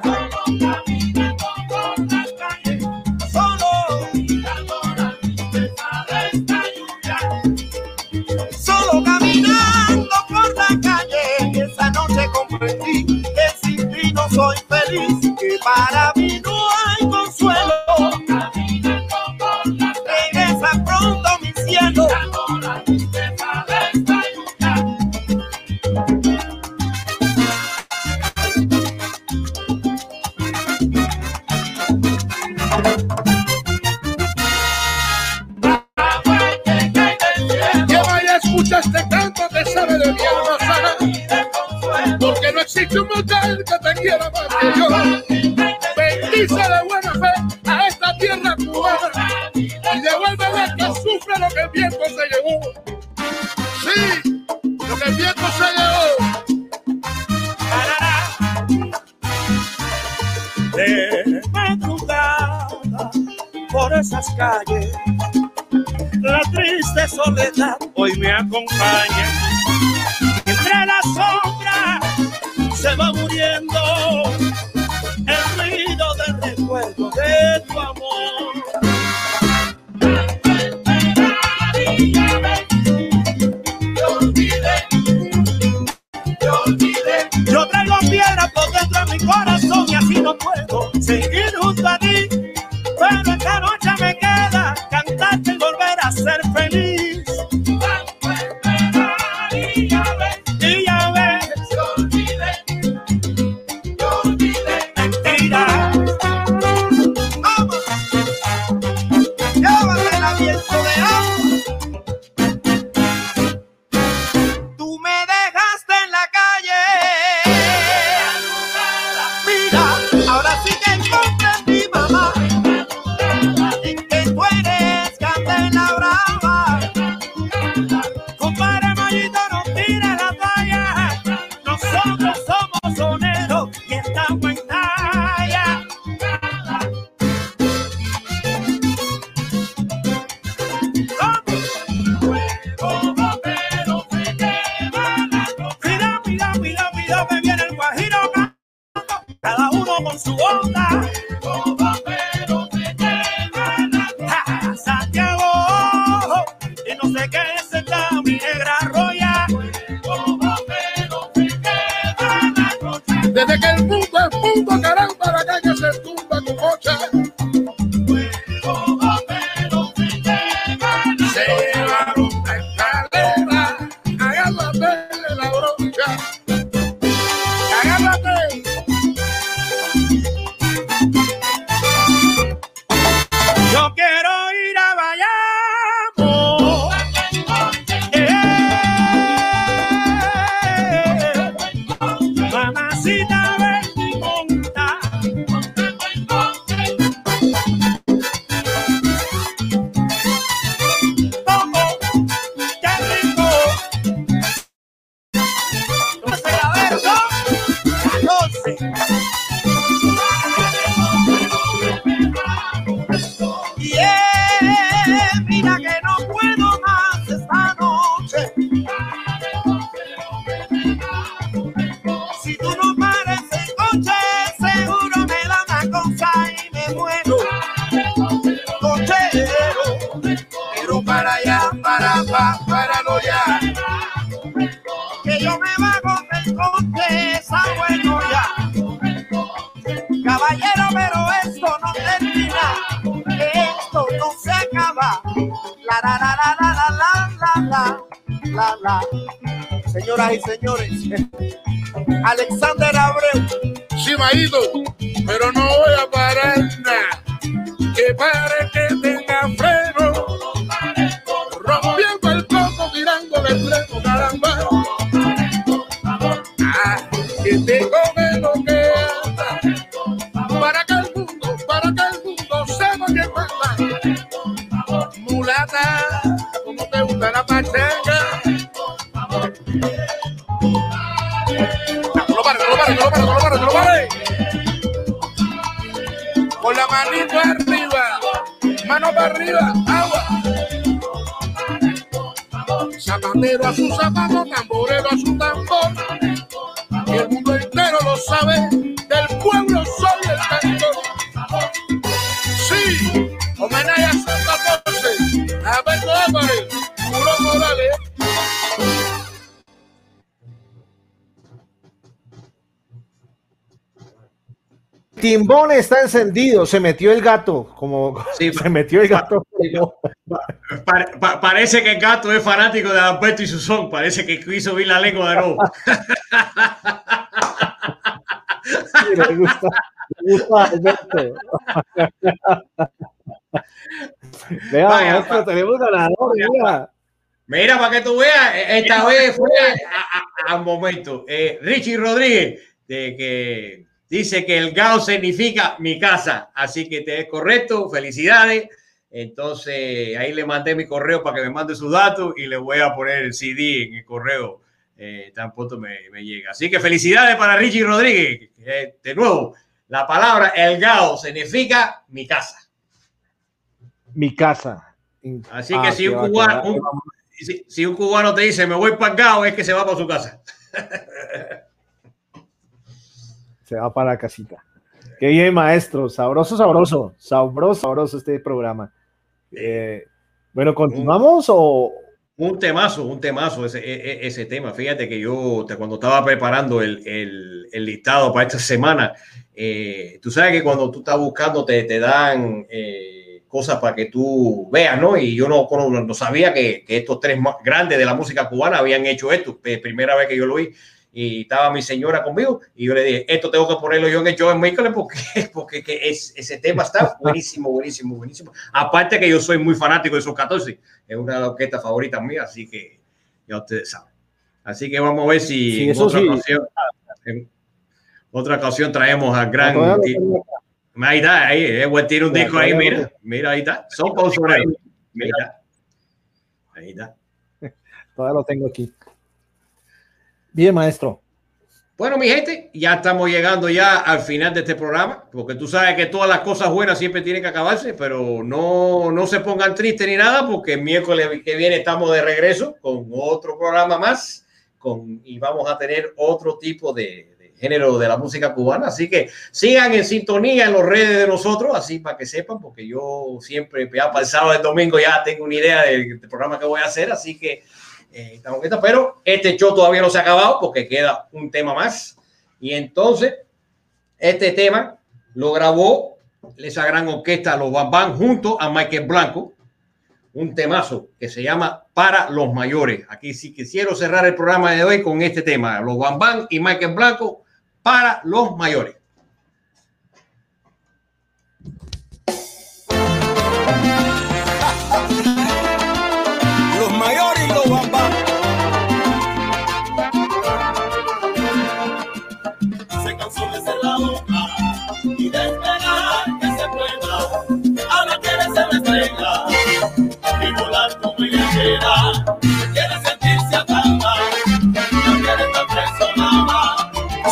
Solo caminando por las calles. Solo caminando la limpieza de. Solo caminando por la calle. Esa noche comprendí que sin ti no soy feliz. Que para. viento se llevó. Sí, lo que el viento se llevó. Parará. De madrugada por esas calles, la triste soledad hoy me acompaña. Entre las sombras se va muriendo el ruido del recuerdo de tu amor. Timbón está encendido, se metió el gato, como Sí, (laughs) se metió el gato. Pa- pa- parece que el gato es fanático de Alberto y Susón. Parece que quiso oír la lengua de nuevo. (laughs) Sí, le gusta, le gusta a Alberto. (laughs) Vea, Vaya, maestro, pa- tenemos ganador, mira. Mira, para que tú veas, e- esta vez fue al momento. Eh, Richie Rodríguez, de que dice que el GAO significa mi casa. Así que te es correcto, felicidades. Entonces, ahí le mandé mi correo para que me mande sus datos y le voy a poner el CD en el correo. Eh, tan pronto me, me llega. Así que felicidades para Richie Rodríguez. Eh, de nuevo, la palabra el GAO significa mi casa. Mi casa. Así Ah, que si qué un, cubano, un- si, si un cubano te dice me voy para el GAO, es que se va para su casa. (laughs) Se va para la casita. Qué bien, maestro. Sabroso, sabroso. Sabroso, sabroso este programa. Eh, bueno, ¿continuamos o...? Un temazo, un temazo ese, e- e- ese tema. Fíjate que yo cuando estaba preparando el, el- el listado para esta semana, eh, tú sabes que cuando tú estás buscando te, te dan eh, cosas para que tú veas, ¿no? Y yo no, no sabía que, que estos tres grandes de la música cubana habían hecho esto. Primera vez que yo lo vi. Y estaba mi señora conmigo y yo le dije, esto tengo que ponerlo yo en el show en miércoles porque, (laughs) porque que es, ese tema está buenísimo, buenísimo, buenísimo. Aparte que yo soy muy fanático de esos 14 es una de las orquestas favoritas mías, así que ya ustedes saben. Así que vamos a ver si Sí, en otra, sí. ocasión, en otra ocasión traemos al gran. Ahí está, ahí, eh, tiene un disco ahí, mira, mira, ahí está. Son. Ahí está. Ahí está. (laughs) Todavía lo tengo aquí. Bien, maestro. Bueno, mi gente, ya estamos llegando ya al final de este programa, porque tú sabes que todas las cosas buenas siempre tienen que acabarse, pero no, no se pongan tristes ni nada, porque el miércoles que viene estamos de regreso con otro programa más con, y vamos a tener otro tipo de, género de la música cubana. Así que sigan en sintonía en las redes de nosotros, así para que sepan, porque yo siempre, ya para el domingo ya tengo una idea del programa que voy a hacer, así que eh, pero este show todavía no se ha acabado porque queda un tema más. Y entonces, este tema lo grabó esa gran orquesta, los Bam Bam, junto a Michael Blanco, un temazo que se llama Para los Mayores. Aquí sí quisiera cerrar el programa de hoy con este tema, los Bam Bam y Michael Blanco, Para los Mayores.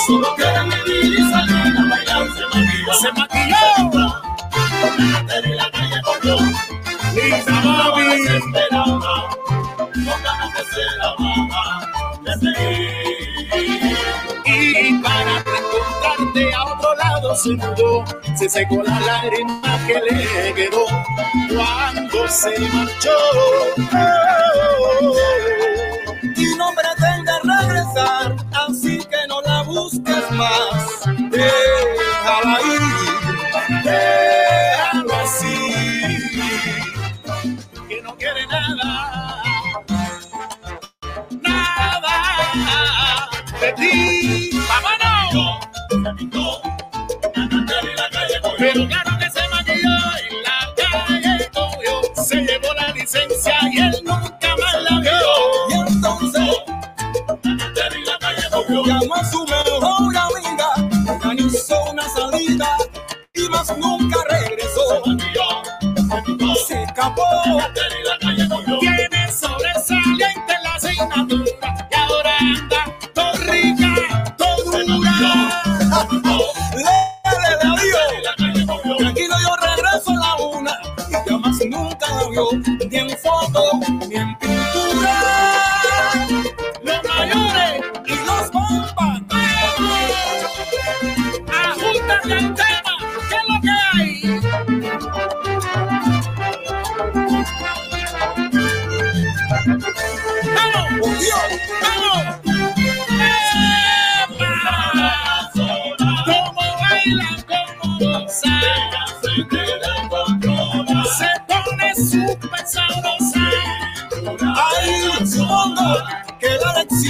Más. Solo quiere vivir y salir a bailar. Se maquilló, se maquilló. La y la calle corrió. Lisa Bobby desesperada, con ganas de ser amada, de seguir. Y para reencontrarte a otro lado se mudó, se secó la lágrima que le quedó cuando se marchó.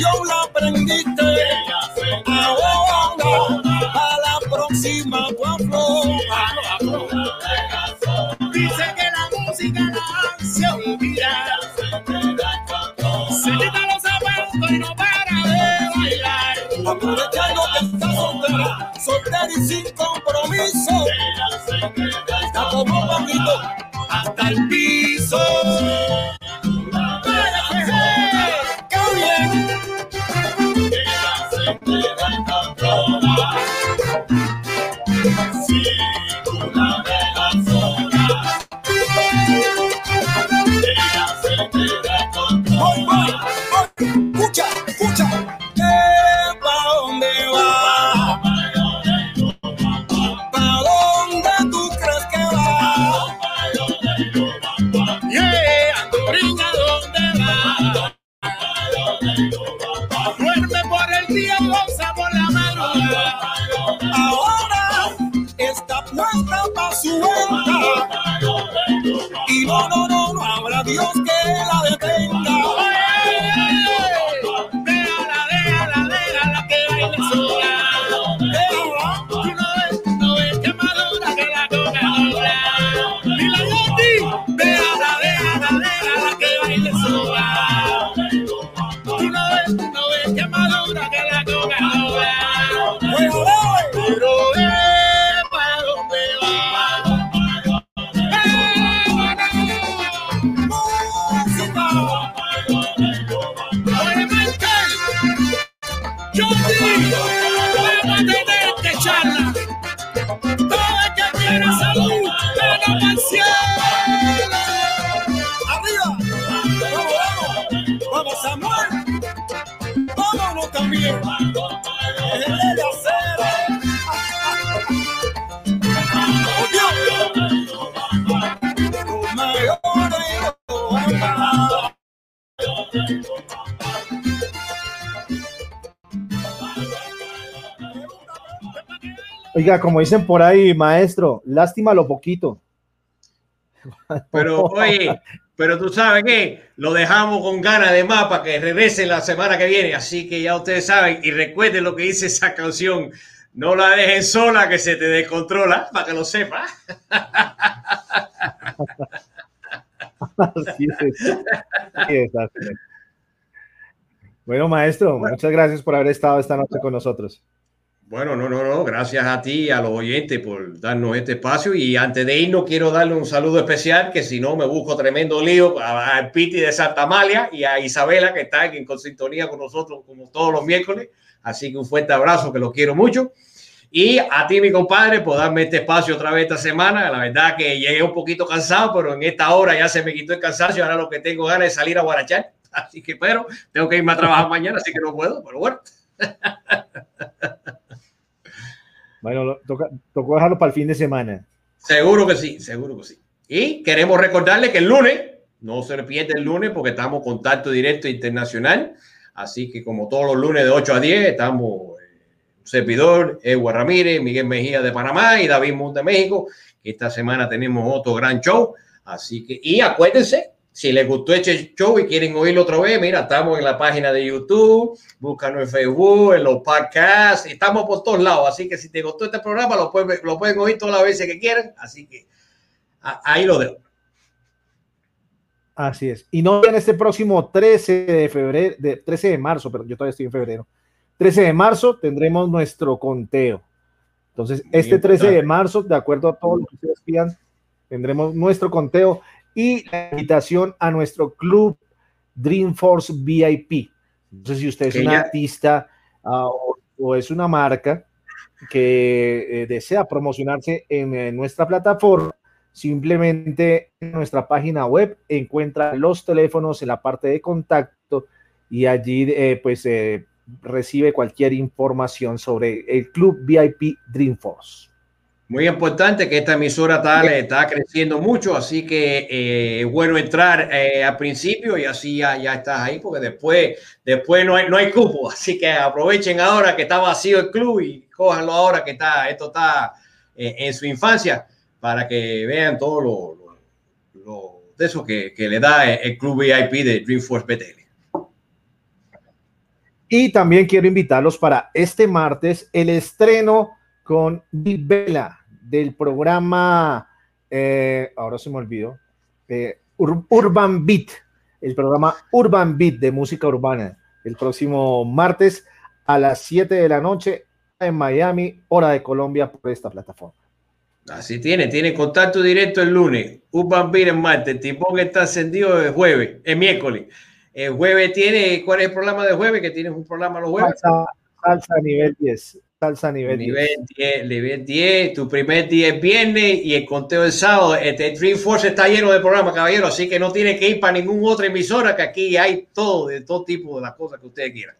Lección la aprendiste. A la próxima tu. Dice que la música la hace olvidar. Se quita los zapatos y no para de bailar. Aprovechando que está soltera, soltera y sin compromiso. Está como un banquito hasta el piso. Oiga, como dicen por ahí, maestro, lástima lo poquito. Pero (laughs) oye, pero tú sabes que lo dejamos con ganas de más para que regrese la semana que viene. Así que ya ustedes saben y recuerden lo que dice esa canción. No la dejen sola que se te descontrola, para que lo sepas. (laughs) Así es. Sí, es, así es. Bueno, maestro, muchas gracias por haber estado esta noche con nosotros. Bueno, no, no, no. Gracias a ti a los oyentes por darnos este espacio. Y antes de irnos, quiero darle un saludo especial, que si no me busco tremendo lío a, a Piti de Santa Amalia y a Isabela, que está en, sintonía con nosotros como todos los miércoles. Así que un fuerte abrazo, que los quiero mucho. Y a ti, mi compadre, por darme este espacio otra vez esta semana. La verdad que llegué un poquito cansado, pero en esta hora ya se me quitó el cansancio. Ahora lo que tengo ganas es salir a guarachar. Así que, pero tengo que irme a trabajar mañana, así que no puedo. Pero bueno. (laughs) Bueno, toca, tocó dejarlo para el fin de semana. Seguro que sí, seguro que sí. Y queremos recordarle que el lunes, no se le pierde el lunes porque estamos en contacto directo internacional. Así que como todos los lunes de 8 a 10, estamos eh, servidor, Edward Ramírez, Miguel Mejía de Panamá y David Munt de México. Esta semana tenemos otro gran show. Así que, y acuérdense, si les gustó este show y quieren oírlo otra vez, mira, estamos en la página de YouTube, búscanos en Facebook, en los podcasts, estamos por todos lados. Así que si te gustó este programa, lo pueden, lo pueden oír todas las veces que quieran. Así que a- ahí lo dejo. Así es. Y no en este próximo 13 de febrero, de 13 de marzo, pero yo todavía estoy en febrero. 13 de marzo tendremos nuestro conteo. Entonces, este 13 de marzo, de acuerdo a todo lo que ustedes pidan, tendremos nuestro conteo y la invitación a nuestro club Dreamforce VIP. No sé si usted es un artista uh, o, o, es una marca que eh, desea promocionarse en, en nuestra plataforma, simplemente en nuestra página web encuentra los teléfonos en la parte de contacto y allí eh, pues eh, recibe cualquier información sobre el club VIP Dreamforce. Muy importante que esta emisora tal está creciendo mucho, así que eh, bueno entrar eh, al principio y así ya, ya estás ahí, porque después, después no, hay, no hay cupo. (laughs) Así que aprovechen ahora que está vacío el club y cójanlo ahora que está, esto está eh, en su infancia para que vean todo lo, lo, lo de eso que, que, le da el club VIP de Dreamforce BTL. Y también quiero invitarlos para este martes el estreno con Vela del programa, eh, ahora se me olvidó, eh, Ur Urban Beat, el programa Urban Beat de música urbana, el próximo martes a las 7 de la noche en Miami, hora de Colombia, por esta plataforma. Así tiene, tiene contacto directo el lunes, Urban Beat en martes, Tipón está encendido el jueves, el miércoles. El jueves tiene, ¿cuál es el programa de jueves? Que tienes un programa los jueves. Salsa, salsa nivel 10 salsa nivel, nivel 10. 10. Nivel 10, tu primer día es viernes y el conteo es sábado. Este Dreamforce está lleno de programas, caballero, así que no tiene que ir para ninguna otra emisora, que aquí hay todo, de todo tipo de las cosas que ustedes quieran.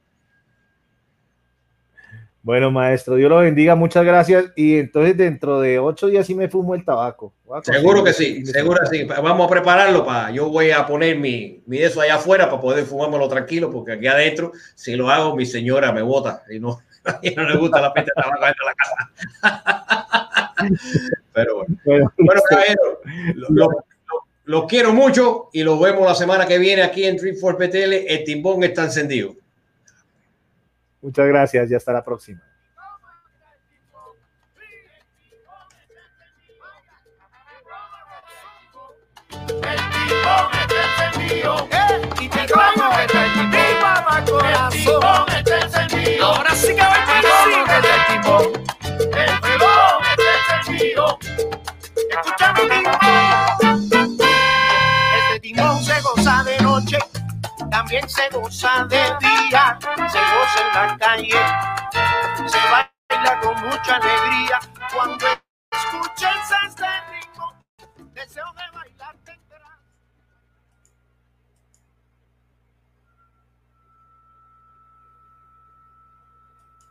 Bueno, maestro, Dios lo bendiga, muchas gracias. Y entonces dentro de ocho días sí me fumo el tabaco. Seguro que sí, seguro que sí. Vamos a prepararlo para. Yo voy a poner mi, mi eso allá afuera para poder fumármelo tranquilo, porque aquí adentro, si lo hago, mi señora me bota y no, (laughs) y no le gusta la peste de tabaco dentro de la casa. (laughs) Pero bueno, bueno, bueno caballero, lo, lo, lo, lo, quiero mucho y lo vemos la semana que viene aquí en Trip for PTL. El timbón está encendido. Muchas gracias y hasta la próxima. El timbón está encendido. Y te traigo el timbón. El timbón está encendido. Escúchame, timbón. Este timbón se goza de noche. También se goza de día. Se goza en la calle. Se baila con mucha alegría. Cuando escuchas este ritmo, deseo de.